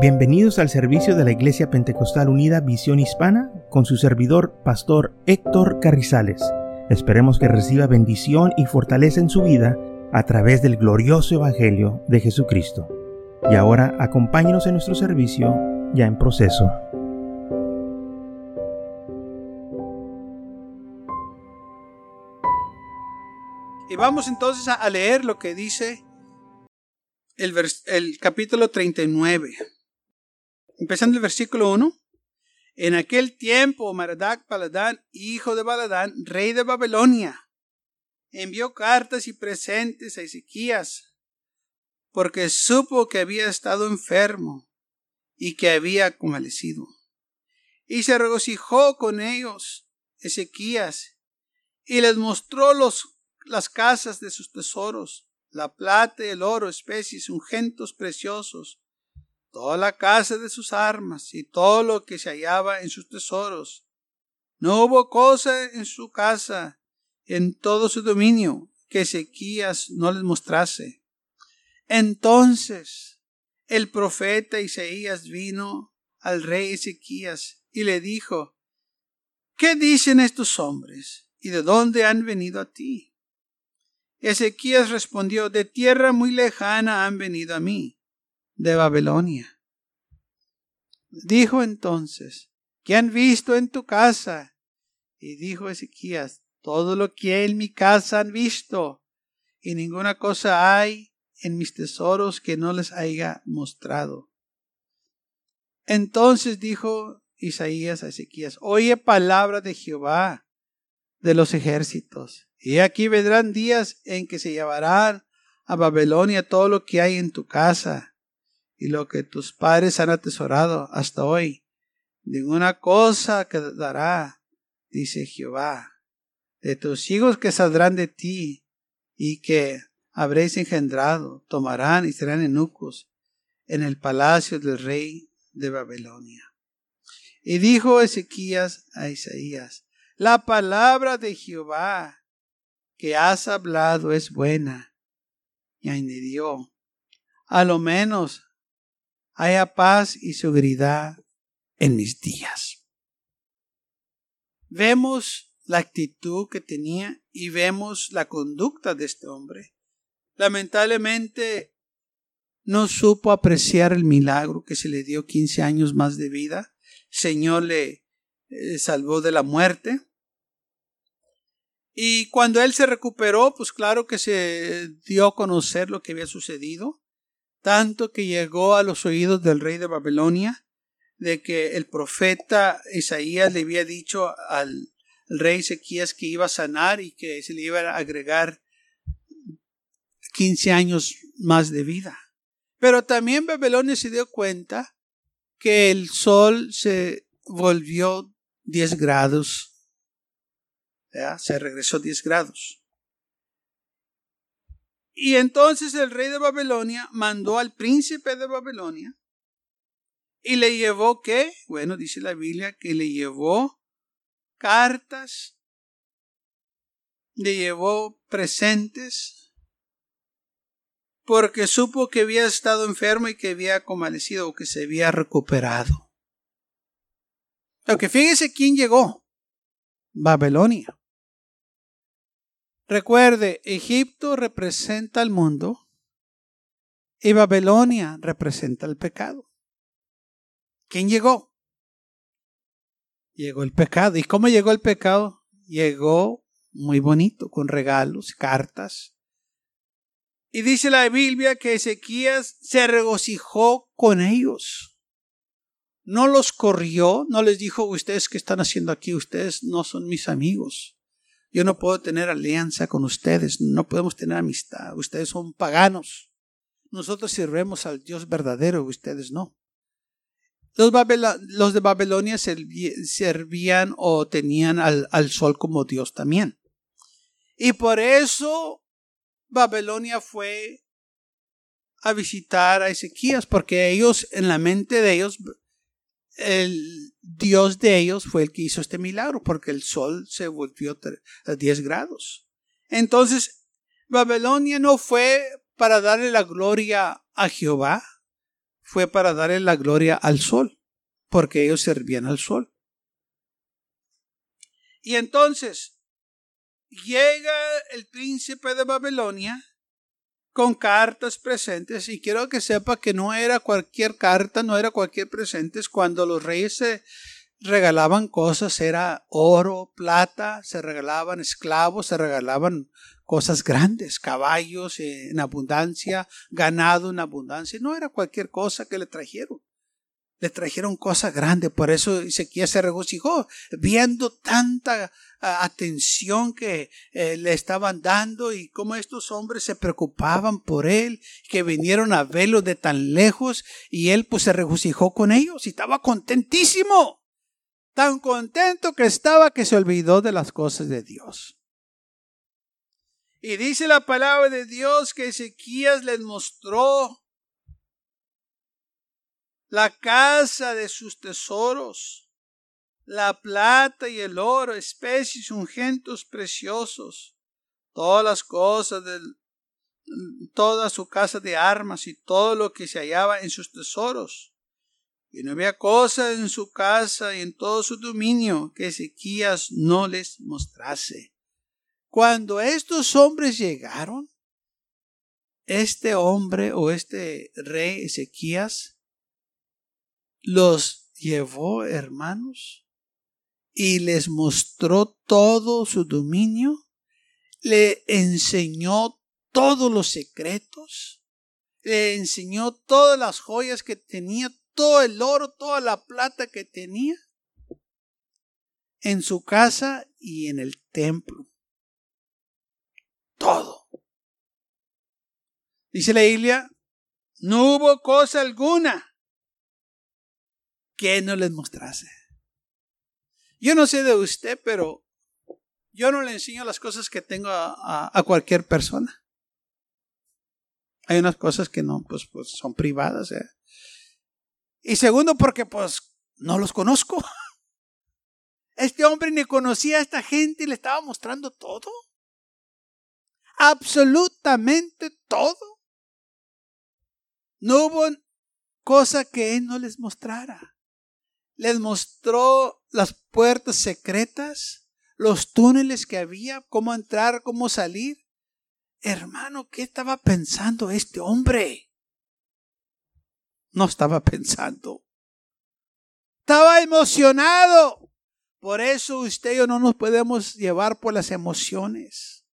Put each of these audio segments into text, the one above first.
Bienvenidos al servicio de la Iglesia Pentecostal Unida Visión Hispana con su servidor, Pastor Héctor Carrizales. Esperemos que reciba bendición y fortaleza en su vida a través del glorioso Evangelio de Jesucristo. Y ahora acompáñenos en nuestro servicio ya en proceso. Y vamos entonces a leer lo que dice el, capítulo 39. Empezando el versículo 1. En aquel tiempo, Maradac Paladán, hijo de Baladán, rey de Babilonia, envió cartas y presentes a Ezequías, porque supo que había estado enfermo y que había convalecido. Y se regocijó con ellos Ezequías, y les mostró los, las casas de sus tesoros, la plata el oro, especies, ungüentos preciosos, toda la casa de sus armas y todo lo que se hallaba en sus tesoros. No hubo cosa en su casa, en todo su dominio, que Ezequías no les mostrase. Entonces el profeta Isaías vino al rey Ezequías y le dijo, ¿Qué dicen estos hombres? ¿Y de dónde han venido a ti? Ezequías respondió, de tierra muy lejana han venido a mí de Babilonia. Dijo entonces, ¿qué han visto en tu casa? Y dijo Ezequías, todo lo que en mi casa han visto, y ninguna cosa hay en mis tesoros que no les haya mostrado. Entonces dijo Isaías a Ezequías, oye palabra de Jehová de los ejércitos, y aquí vendrán días en que se llevarán a Babilonia todo lo que hay en tu casa, y lo que tus padres han atesorado hasta hoy. Ninguna cosa quedará, dice Jehová, de tus hijos que saldrán de ti y que habréis engendrado, tomarán y serán eunucos en el palacio del rey de Babilonia. Y dijo Ezequías a Isaías, la palabra de Jehová que has hablado es buena. Y añadió, a lo menos haya paz y seguridad en mis días. Vemos la actitud que tenía y vemos la conducta de este hombre. Lamentablemente no supo apreciar el milagro que se le dio 15 años más de vida. Señor le eh, salvó de la muerte. Y cuando él se recuperó, pues claro que se dio a conocer lo que había sucedido tanto que llegó a los oídos del rey de Babilonia de que el profeta Isaías le había dicho al rey Ezequías que iba a sanar y que se le iba a agregar 15 años más de vida. Pero también Babilonia se dio cuenta que el sol se volvió 10 grados. Se regresó 10 grados. Y entonces el rey de Babilonia mandó al príncipe de Babilonia y le llevó qué? Bueno, dice la Biblia que le llevó cartas, le llevó presentes, porque supo que había estado enfermo y que había convalecido o que se había recuperado. Aunque fíjese quién llegó. Babilonia. Recuerde, Egipto representa al mundo y Babilonia representa el pecado. ¿Quién llegó? Llegó el pecado. ¿Y cómo llegó el pecado? Llegó muy bonito, con regalos, cartas. Y dice la Biblia que Ezequías se regocijó con ellos. No los corrió, no les dijo, ustedes qué están haciendo aquí, ustedes no son mis amigos. Yo no puedo tener alianza con ustedes, no podemos tener amistad. Ustedes son paganos. Nosotros sirvemos al Dios verdadero, ustedes no. Los, de Babilonia servían o tenían al, al sol como Dios también. Y por eso Babilonia fue a visitar a Ezequías, porque ellos, en la mente de ellos, el Dios de ellos fue el que hizo este milagro, porque el sol se volvió a 10 grados. Entonces, Babilonia no fue para darle la gloria a Jehová, fue para darle la gloria al sol, porque ellos servían al sol. Y entonces llega el príncipe de Babilonia con cartas presentes y quiero que sepa que no era cualquier carta, no era cualquier presente. Cuando los reyes se regalaban cosas, era oro, plata, se regalaban esclavos, se regalaban cosas grandes, caballos en abundancia, ganado en abundancia. No era cualquier cosa que le trajeron. Le trajeron cosas grandes. Por eso Ezequiel se regocijó viendo tanta ah, atención que eh, le estaban dando y cómo estos hombres se preocupaban por él, que vinieron a verlo de tan lejos y él pues se regocijó con ellos y estaba contentísimo. Tan contento que estaba que se olvidó de las cosas de Dios. Y dice la palabra de Dios que Ezequías les mostró la casa de sus tesoros, la plata y el oro, especies, ungentes preciosos, todas las cosas de toda su casa de armas y todo lo que se hallaba en sus tesoros. Y no había cosa en su casa y en todo su dominio que Ezequías no les mostrase. Cuando estos hombres llegaron, este hombre o este rey Ezequías los llevó, hermanos, y les mostró todo su dominio, le enseñó todos los secretos, le enseñó todas las joyas que tenía, todo el oro, toda la plata que tenía en su casa y en el templo todo. Dice la Biblia, no hubo cosa alguna que no les mostrase. Yo no sé de usted, pero yo no le enseño las cosas que tengo a, cualquier persona. Hay unas cosas que no, pues, pues son privadas. ¿eh? Y segundo, porque pues no los conozco. Este hombre ni conocía a esta gente y le estaba mostrando todo absolutamente todo. No hubo cosa que Él no les mostrara. Les mostró las puertas secretas, los túneles que había, cómo entrar, cómo salir. Hermano, ¿qué estaba pensando este hombre? No estaba pensando. Estaba emocionado. Por eso usted y yo no nos podemos llevar por las emociones.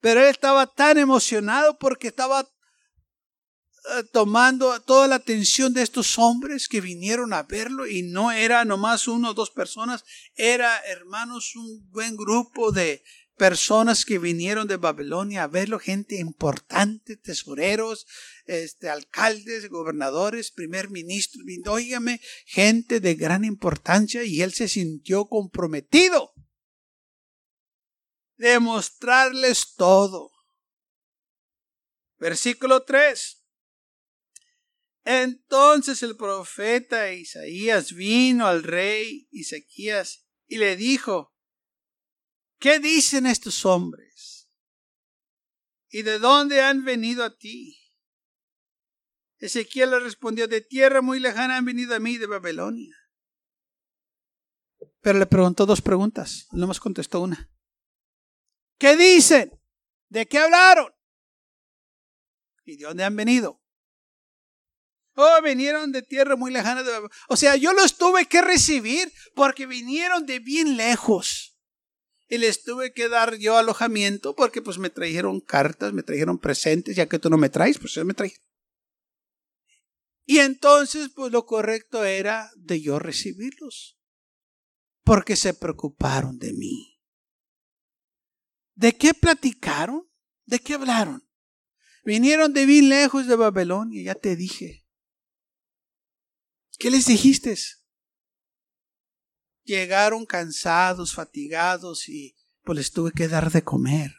Pero él estaba tan emocionado porque estaba tomando toda la atención de estos hombres que vinieron a verlo y no era nomás uno o dos personas, era hermanos un buen grupo de personas que vinieron de Babilonia a verlo, gente importante, tesoreros, este, alcaldes, gobernadores, primer ministro, óigame, gente de gran importancia y él se sintió comprometido demostrarles todo. Versículo 3. Entonces el profeta Isaías vino al rey Ezequías y le dijo, ¿qué dicen estos hombres? ¿Y de dónde han venido a ti? Ezequiel le respondió, de tierra muy lejana han venido a mí de Babilonia. Pero le preguntó dos preguntas, no más contestó una. ¿Qué dicen? ¿De qué hablaron? ¿Y de dónde han venido? Oh, vinieron de tierra muy lejana. O sea, yo los tuve que recibir porque vinieron de bien lejos. Y les tuve que dar yo alojamiento porque pues me trajeron cartas, me trajeron presentes, ya que tú no me traes, pues yo me trajeron. Y entonces pues lo correcto era de yo recibirlos. Porque se preocuparon de mí. ¿De qué platicaron? ¿De qué hablaron? Vinieron de bien lejos de Babilonia, ya te dije. ¿Qué les dijiste? Llegaron cansados, fatigados y pues les tuve que dar de comer.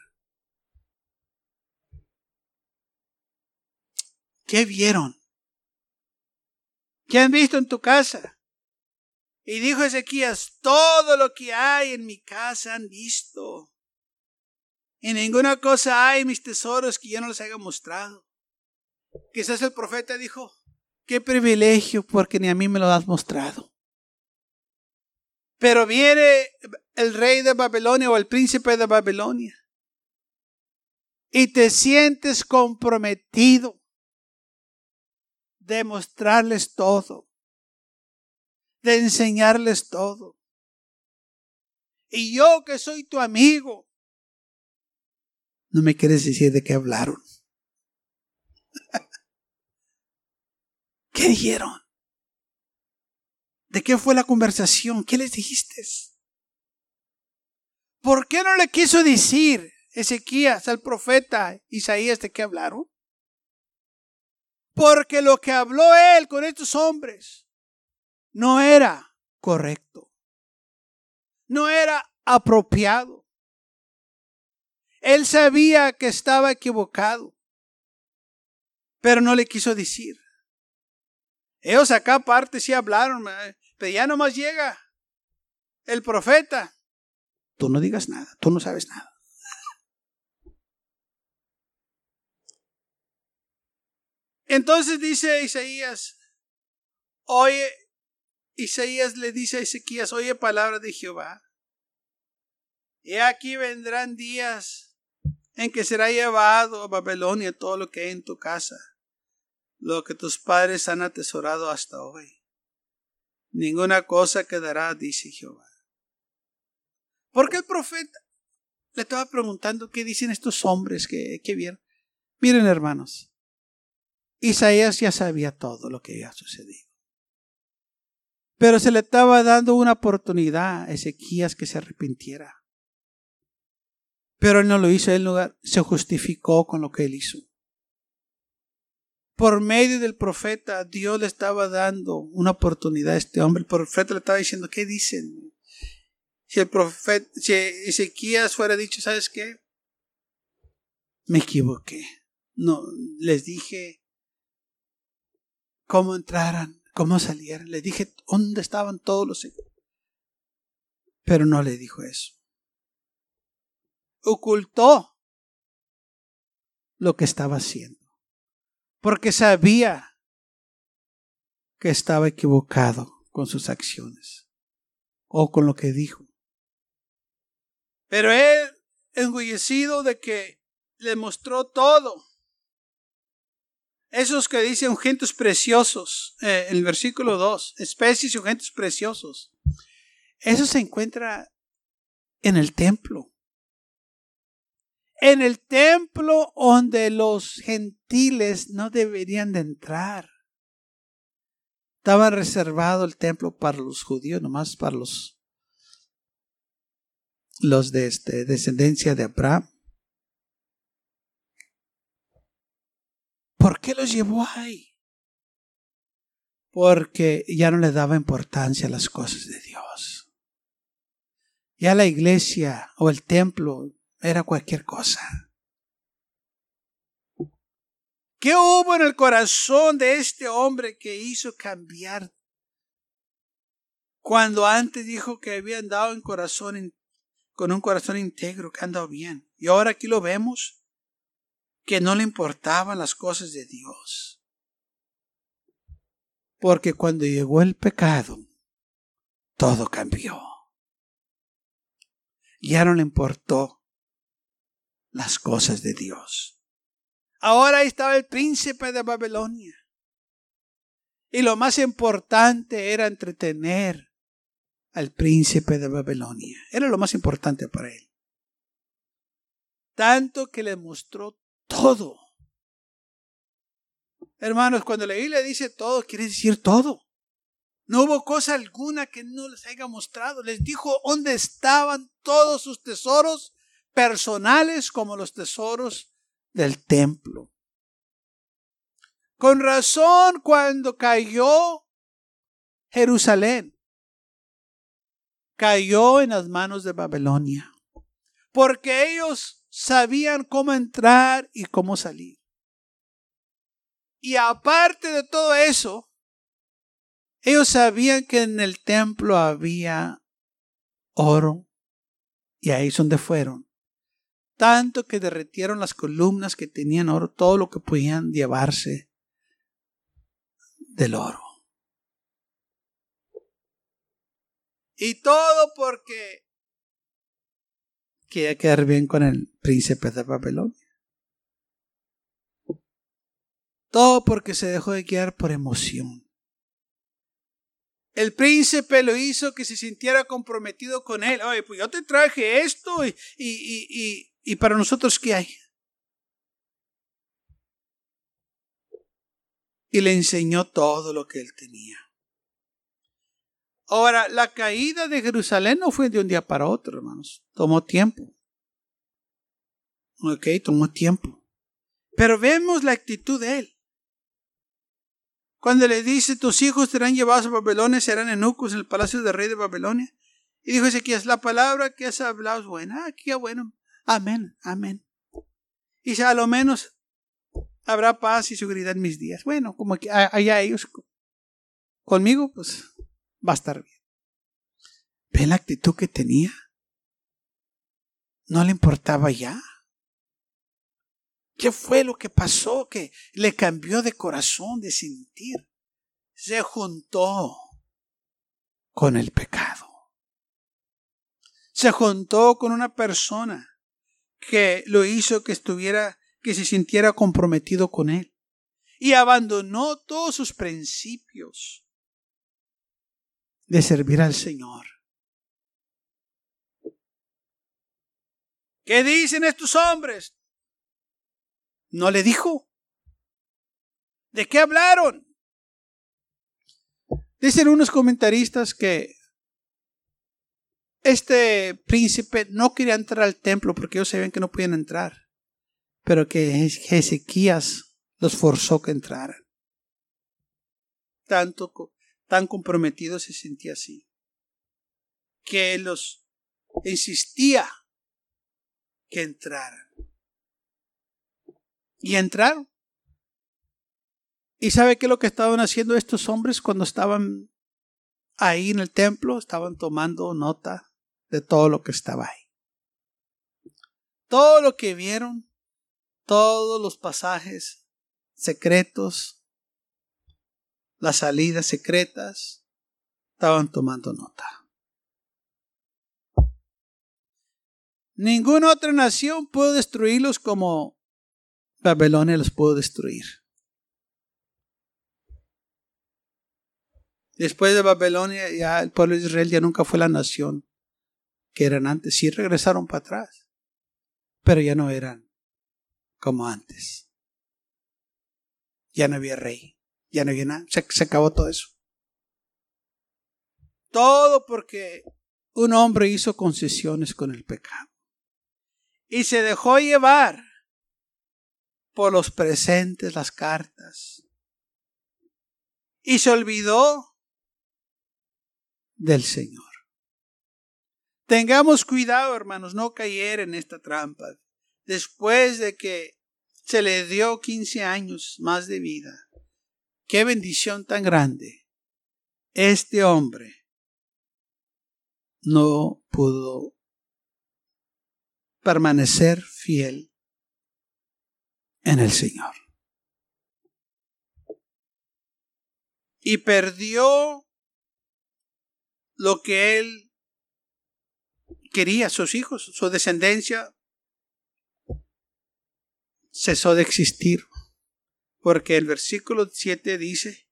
¿Qué vieron? ¿Qué han visto en tu casa? Y dijo Ezequías, todo lo que hay en mi casa han visto. Y ninguna cosa hay mis tesoros que yo no les haya mostrado. Quizás el profeta dijo, Qué privilegio porque ni a mí me lo has mostrado. Pero viene el rey de Babilonia o el príncipe de Babilonia y te sientes comprometido de mostrarles todo, de enseñarles todo. Y yo que soy tu amigo, no me quieres decir de qué hablaron. ¿Qué dijeron? ¿De qué fue la conversación? ¿Qué les dijiste? ¿Por qué no le quiso decir Ezequías al profeta Isaías de qué hablaron? Porque lo que habló él con estos hombres no era correcto. No era apropiado. Él sabía que estaba equivocado, pero no le quiso decir. Ellos acá aparte sí hablaron, pero ya nomás llega el profeta. Tú no digas nada, tú no sabes nada. Entonces dice Isaías, oye, Isaías le dice a Ezequías, oye palabra de Jehová. Y aquí vendrán días en que será llevado a Babilonia todo lo que hay en tu casa, lo que tus padres han atesorado hasta hoy. Ninguna cosa quedará, dice Jehová. Porque el profeta le estaba preguntando qué dicen estos hombres que, que vieron. Miren, hermanos, Isaías ya sabía todo lo que había sucedido. Pero se le estaba dando una oportunidad a Ezequías que se arrepintiera. Pero él no lo hizo, él se justificó con lo que él hizo. Por medio del profeta, Dios le estaba dando una oportunidad a este hombre. El profeta le estaba diciendo, ¿qué dicen? Si el profeta, si Ezequías fuera dicho, ¿sabes qué? Me equivoqué. No, les dije cómo entraran, cómo salieran. Le dije dónde estaban todos los... Pero no le dijo eso. Ocultó lo que estaba haciendo. Porque sabía que estaba equivocado con sus acciones o con lo que dijo. Pero él, engullecido de que le mostró todo, esos que dicen ungentes preciosos, eh, en el versículo 2, especies y ungentes preciosos. Eso se encuentra en el templo. En el templo donde los gentiles no deberían de entrar. Estaba reservado el templo para los judíos, nomás para los, los de este, descendencia de Abraham. ¿Por qué los llevó ahí? Porque ya no le daba importancia a las cosas de Dios. Ya la iglesia o el templo era cualquier cosa. ¿Qué hubo en el corazón de este hombre que hizo cambiar? Cuando antes dijo que había andado en corazón, con un corazón íntegro, que andado bien. Y ahora aquí lo vemos que no le importaban las cosas de Dios. Porque cuando llegó el pecado, todo cambió. Ya no le importó las cosas de Dios. Ahora estaba el príncipe de Babilonia. Y lo más importante era entretener al príncipe de Babilonia. Era lo más importante para él. Tanto que le mostró todo. Hermanos, cuando la Biblia dice todo, quiere decir todo. No hubo cosa alguna que no les haya mostrado. Les dijo dónde estaban todos sus tesoros personales como los tesoros del templo. Con razón, cuando cayó Jerusalén, cayó en las manos de Babilonia. Porque ellos sabían cómo entrar y cómo salir. Y aparte de todo eso, ellos sabían que en el templo había oro y ahí es donde fueron. Tanto que derretieron las columnas que tenían oro, todo lo que podían llevarse del oro. Y todo porque quería quedar bien con el príncipe de Babilonia. Todo porque se dejó de guiar por emoción. El príncipe lo hizo que se sintiera comprometido con él. Oye, pues yo te traje esto y, y, para nosotros, ¿qué hay? Y le enseñó todo lo que él tenía. Ahora, la caída de Jerusalén no fue de un día para otro, hermanos. Tomó tiempo. Ok, tomó tiempo. Pero vemos la actitud de él. Cuando le dice, tus hijos serán llevados a Babilonia, serán eunucos en el palacio del rey de Babilonia. Y dijo Ezequías, la palabra que has hablado es buena. Ah, qué bueno. Amén, amén. Y a lo menos habrá paz y seguridad en mis días. Bueno, como que allá ellos conmigo, pues va a estar bien. ¿Ven la actitud que tenía? No le importaba ya. ¿Qué fue lo que pasó que le cambió de corazón, de sentir? Se juntó con el pecado. Se juntó con una persona que lo hizo que estuviera, que se sintiera comprometido con él. Y abandonó todos sus principios de servir al Señor. ¿Qué dicen estos hombres? No le dijo. ¿De qué hablaron? Dicen unos comentaristas que este príncipe no quería entrar al templo porque ellos sabían que no podían entrar, pero que Ezequías los forzó que entraran. Tanto, tan comprometido se sentía así, que los insistía que entraran. Y entraron. ¿Y sabe qué es lo que estaban haciendo estos hombres cuando estaban ahí en el templo? Estaban tomando nota de todo lo que estaba ahí. Todo lo que vieron, todos los pasajes secretos, las salidas secretas, estaban tomando nota. Ninguna otra nación pudo destruirlos como Babilonia los pudo destruir. Después de Babilonia, ya el pueblo de Israel ya nunca fue la nación que eran antes. Sí regresaron para atrás, pero ya no eran como antes. Ya no había rey, ya no había nada. Se, se acabó todo eso. Todo porque un hombre hizo concesiones con el pecado y se dejó llevar por los presentes, las cartas. Y se olvidó del Señor. Tengamos cuidado, hermanos, no caer en esta trampa. Después de que se le dio 15 años más de vida, qué bendición tan grande. Este hombre no pudo permanecer fiel en el Señor. Y perdió lo que él quería, sus hijos, su descendencia cesó de existir. Porque el versículo 7 dice,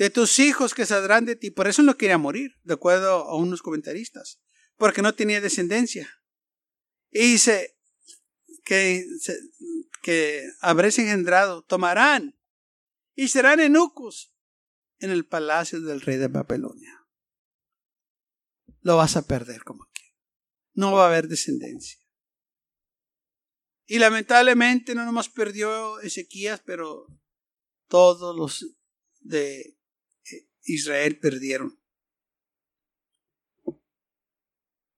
de tus hijos que saldrán de ti. Por eso no quería morir, de acuerdo a unos comentaristas, porque no tenía descendencia. Y dice que, que habréis engendrado, tomarán y serán eunucos en el palacio del rey de Babilonia. Lo vas a perder como no va a haber descendencia. Y lamentablemente no nomás perdió Ezequías, pero todos los de eh, Israel perdieron.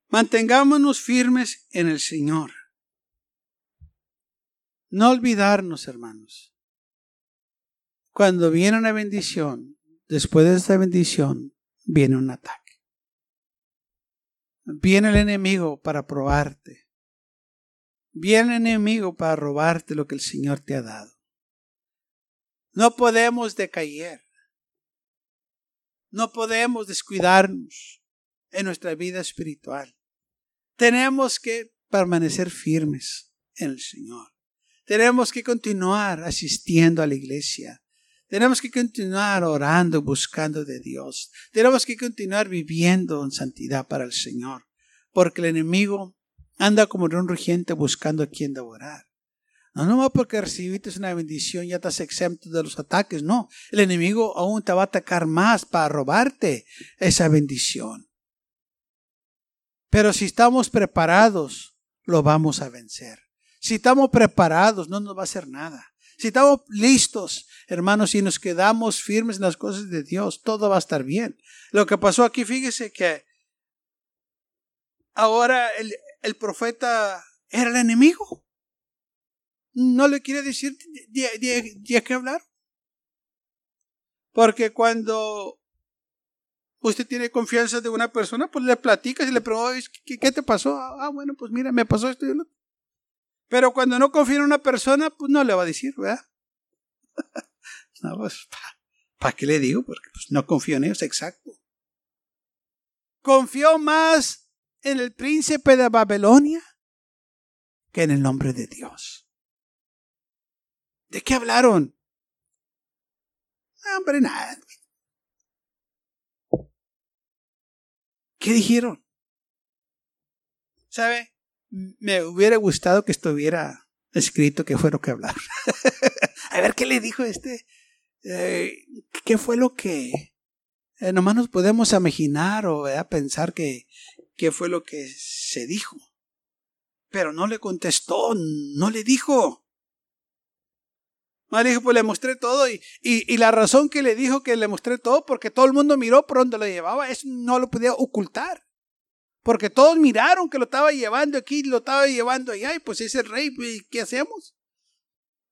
Mantengámonos firmes en el Señor. No olvidarnos, hermanos. Cuando viene una bendición, después de esta bendición, viene un ataque. Viene el enemigo para probarte. Viene el enemigo para robarte lo que el Señor te ha dado. No podemos decaer. No podemos descuidarnos en nuestra vida espiritual. Tenemos que permanecer firmes en el Señor. Tenemos que continuar asistiendo a la iglesia. Tenemos que continuar orando, buscando de Dios. Tenemos que continuar viviendo en santidad para el Señor. Porque el enemigo anda como un rugiente buscando a quien devorar. No, no porque recibiste una bendición ya estás exento de los ataques. No, el enemigo aún te va a atacar más para robarte esa bendición. Pero si estamos preparados, lo vamos a vencer. Si estamos preparados, no nos va a hacer nada. Si estamos listos, hermanos, y nos quedamos firmes en las cosas de Dios, todo va a estar bien. Lo que pasó aquí, fíjese que ahora el, el profeta era el enemigo no le quiere decir de, qué hablar. Porque cuando usted tiene confianza de una persona, pues le platicas y le preguntas, ¿qué, ¿qué, te pasó? Ah, bueno, pues mira, me pasó esto y lo Pero cuando no confía en una persona, pues no le va a decir, ¿verdad? no, pues, ¿para qué le digo? Porque pues, no confío en ellos, exacto. Confió más en el príncipe de Babilonia que en el nombre de Dios. ¿De qué hablaron? hombre, nada. ¿Qué dijeron? ¿Sabe? Me hubiera gustado que estuviera escrito qué fue lo que hablaron. A ver qué le dijo este. Eh, ¿Qué fue lo que... Eh, nomás nos podemos imaginar o pensar que qué fue lo que se dijo. Pero no le contestó, no le dijo. Más dijo, pues le mostré todo y, y, la razón que le dijo que le mostré todo, porque todo el mundo miró por donde lo llevaba, eso no lo podía ocultar. Porque todos miraron que lo estaba llevando aquí, lo estaba llevando allá, y pues ese rey, pues, ¿qué hacemos?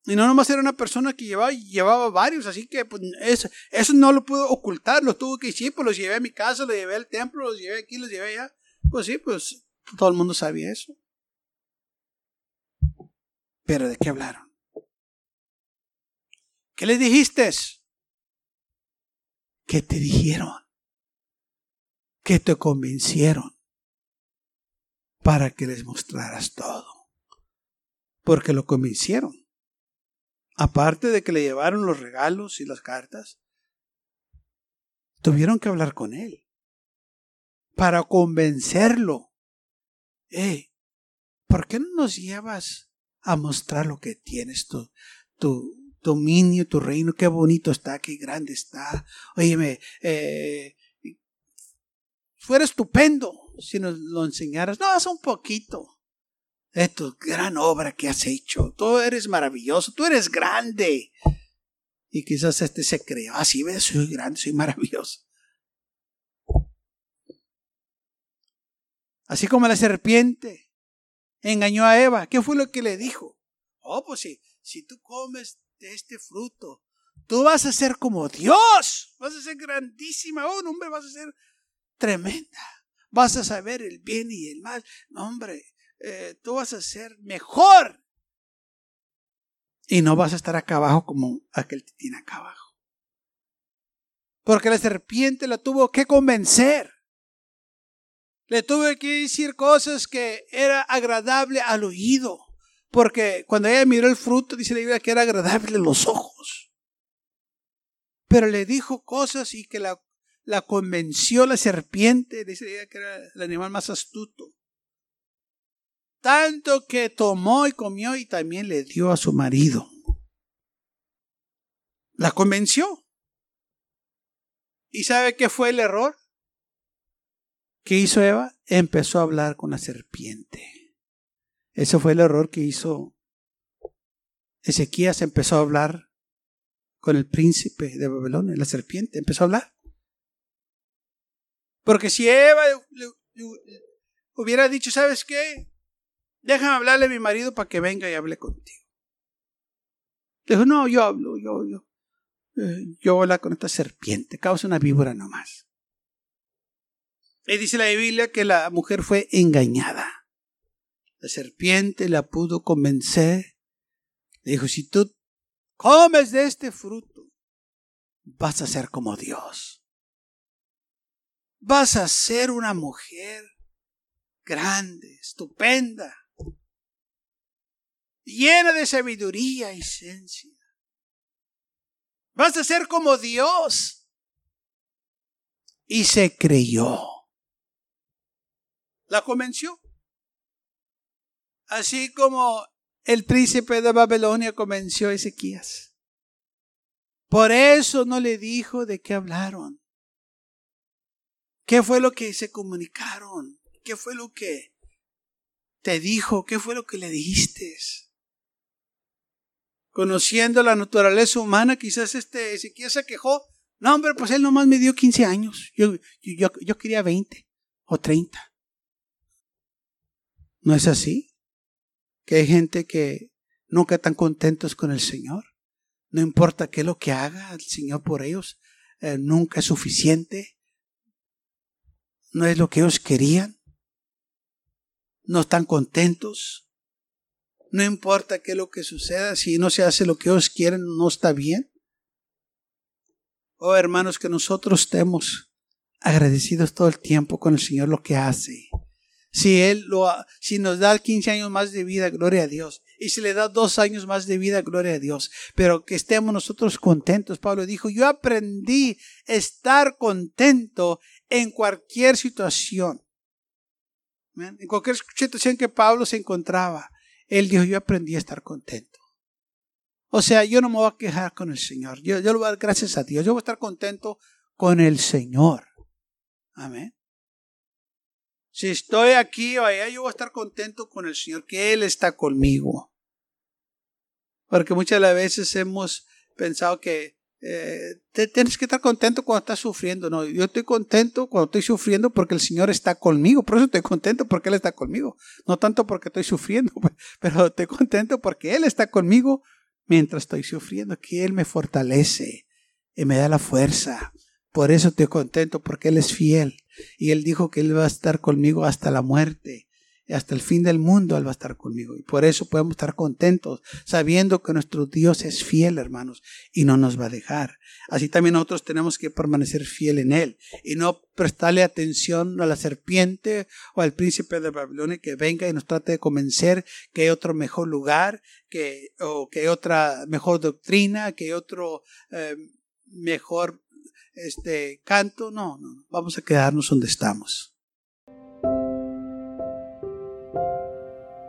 Y no nomás era una persona que llevaba, llevaba varios, así que pues, eso, eso no lo pudo ocultar, lo tuvo que decir, pues los llevé a mi casa, los llevé al templo, los llevé aquí, los llevé allá. Pues sí, pues todo el mundo sabía eso. Pero ¿de qué hablaron? ¿Qué le dijiste? ¿Qué te dijeron? ¿Qué te convencieron? Para que les mostraras todo. Porque lo convencieron. Aparte de que le llevaron los regalos y las cartas, tuvieron que hablar con él. Para convencerlo. Eh, ¿por qué no nos llevas a mostrar lo que tienes tú, dominio, tu reino, qué bonito está, qué grande está. Óyeme, eh, fuera estupendo si nos lo enseñaras. No, es un poquito de tu gran obra que has hecho. Tú eres maravilloso, tú eres grande. Y quizás este se creó, así ah, soy grande, soy maravilloso. Así como la serpiente engañó a Eva, ¿qué fue lo que le dijo? Oh, pues si, si tú comes de este fruto. Tú vas a ser como Dios. Vas a ser grandísima. Oh, hombre, vas a ser tremenda. Vas a saber el bien y el mal. No, hombre, eh, tú vas a ser mejor. Y no vas a estar acá abajo como aquel que tiene acá abajo. Porque la serpiente la tuvo que convencer. Le tuvo que decir cosas que era agradable al oído. Porque cuando ella miró el fruto, dice la Biblia que era agradable en los ojos. Pero le dijo cosas y que la, la convenció la serpiente, la Biblia que era el animal más astuto. Tanto que tomó y comió y también le dio a su marido. La convenció. ¿Y sabe qué fue el error? ¿Qué hizo Eva? Empezó a hablar con la serpiente. Ese fue el error que hizo Ezequías. Empezó a hablar con el príncipe de Babilonia, la serpiente, empezó a hablar. Porque si Eva hubiera dicho, ¿sabes qué? Déjame hablarle a mi marido para que venga y hable contigo. Dijo, no, yo hablo, yo, yo. Eh, yo hablo con esta serpiente, causa una víbora nomás. Y dice la Biblia que la mujer fue engañada. La serpiente la pudo convencer. Le dijo, si tú comes de este fruto, vas a ser como Dios. Vas a ser una mujer grande, estupenda, llena de sabiduría y ciencia. Vas a ser como Dios. Y se creyó. La convenció. Así como el príncipe de Babilonia convenció a Ezequías. Por eso no le dijo de qué hablaron. ¿Qué fue lo que se comunicaron? ¿Qué fue lo que te dijo? ¿Qué fue lo que le dijiste? Conociendo la naturaleza humana, quizás este Ezequías se quejó. No, hombre, pues él nomás me dio 15 años. Yo, yo, yo quería 20 o 30. ¿No es así? que hay gente que nunca están contentos con el Señor. No importa qué es lo que haga el Señor por ellos, eh, nunca es suficiente. No es lo que ellos querían. No están contentos. No importa qué es lo que suceda, si no se hace lo que ellos quieren, no está bien. Oh hermanos, que nosotros estemos agradecidos todo el tiempo con el Señor lo que hace. Si Él lo, si nos da 15 años más de vida, gloria a Dios. Y si le da dos años más de vida, gloria a Dios. Pero que estemos nosotros contentos. Pablo dijo, yo aprendí a estar contento en cualquier situación. En cualquier situación que Pablo se encontraba, él dijo, yo aprendí a estar contento. O sea, yo no me voy a quejar con el Señor. Yo, yo lo voy a dar gracias a Dios. Yo voy a estar contento con el Señor. Amén. Si estoy aquí o allá, yo voy a estar contento con el Señor, que Él está conmigo. Porque muchas de las veces hemos pensado que eh, tienes que estar contento cuando estás sufriendo. No, yo estoy contento cuando estoy sufriendo porque el Señor está conmigo. Por eso estoy contento porque Él está conmigo. No tanto porque estoy sufriendo, pero estoy contento porque Él está conmigo mientras estoy sufriendo, que Él me fortalece y me da la fuerza. Por eso estoy contento porque Él es fiel. Y Él dijo que Él va a estar conmigo hasta la muerte. Hasta el fin del mundo Él va a estar conmigo. Y por eso podemos estar contentos, sabiendo que nuestro Dios es fiel, hermanos, y no nos va a dejar. Así también nosotros tenemos que permanecer fiel en Él y no prestarle atención a la serpiente o al príncipe de Babilonia que venga y nos trate de convencer que hay otro mejor lugar, que, o que hay otra mejor doctrina, que hay otro eh, mejor este canto, no, no, vamos a quedarnos donde estamos.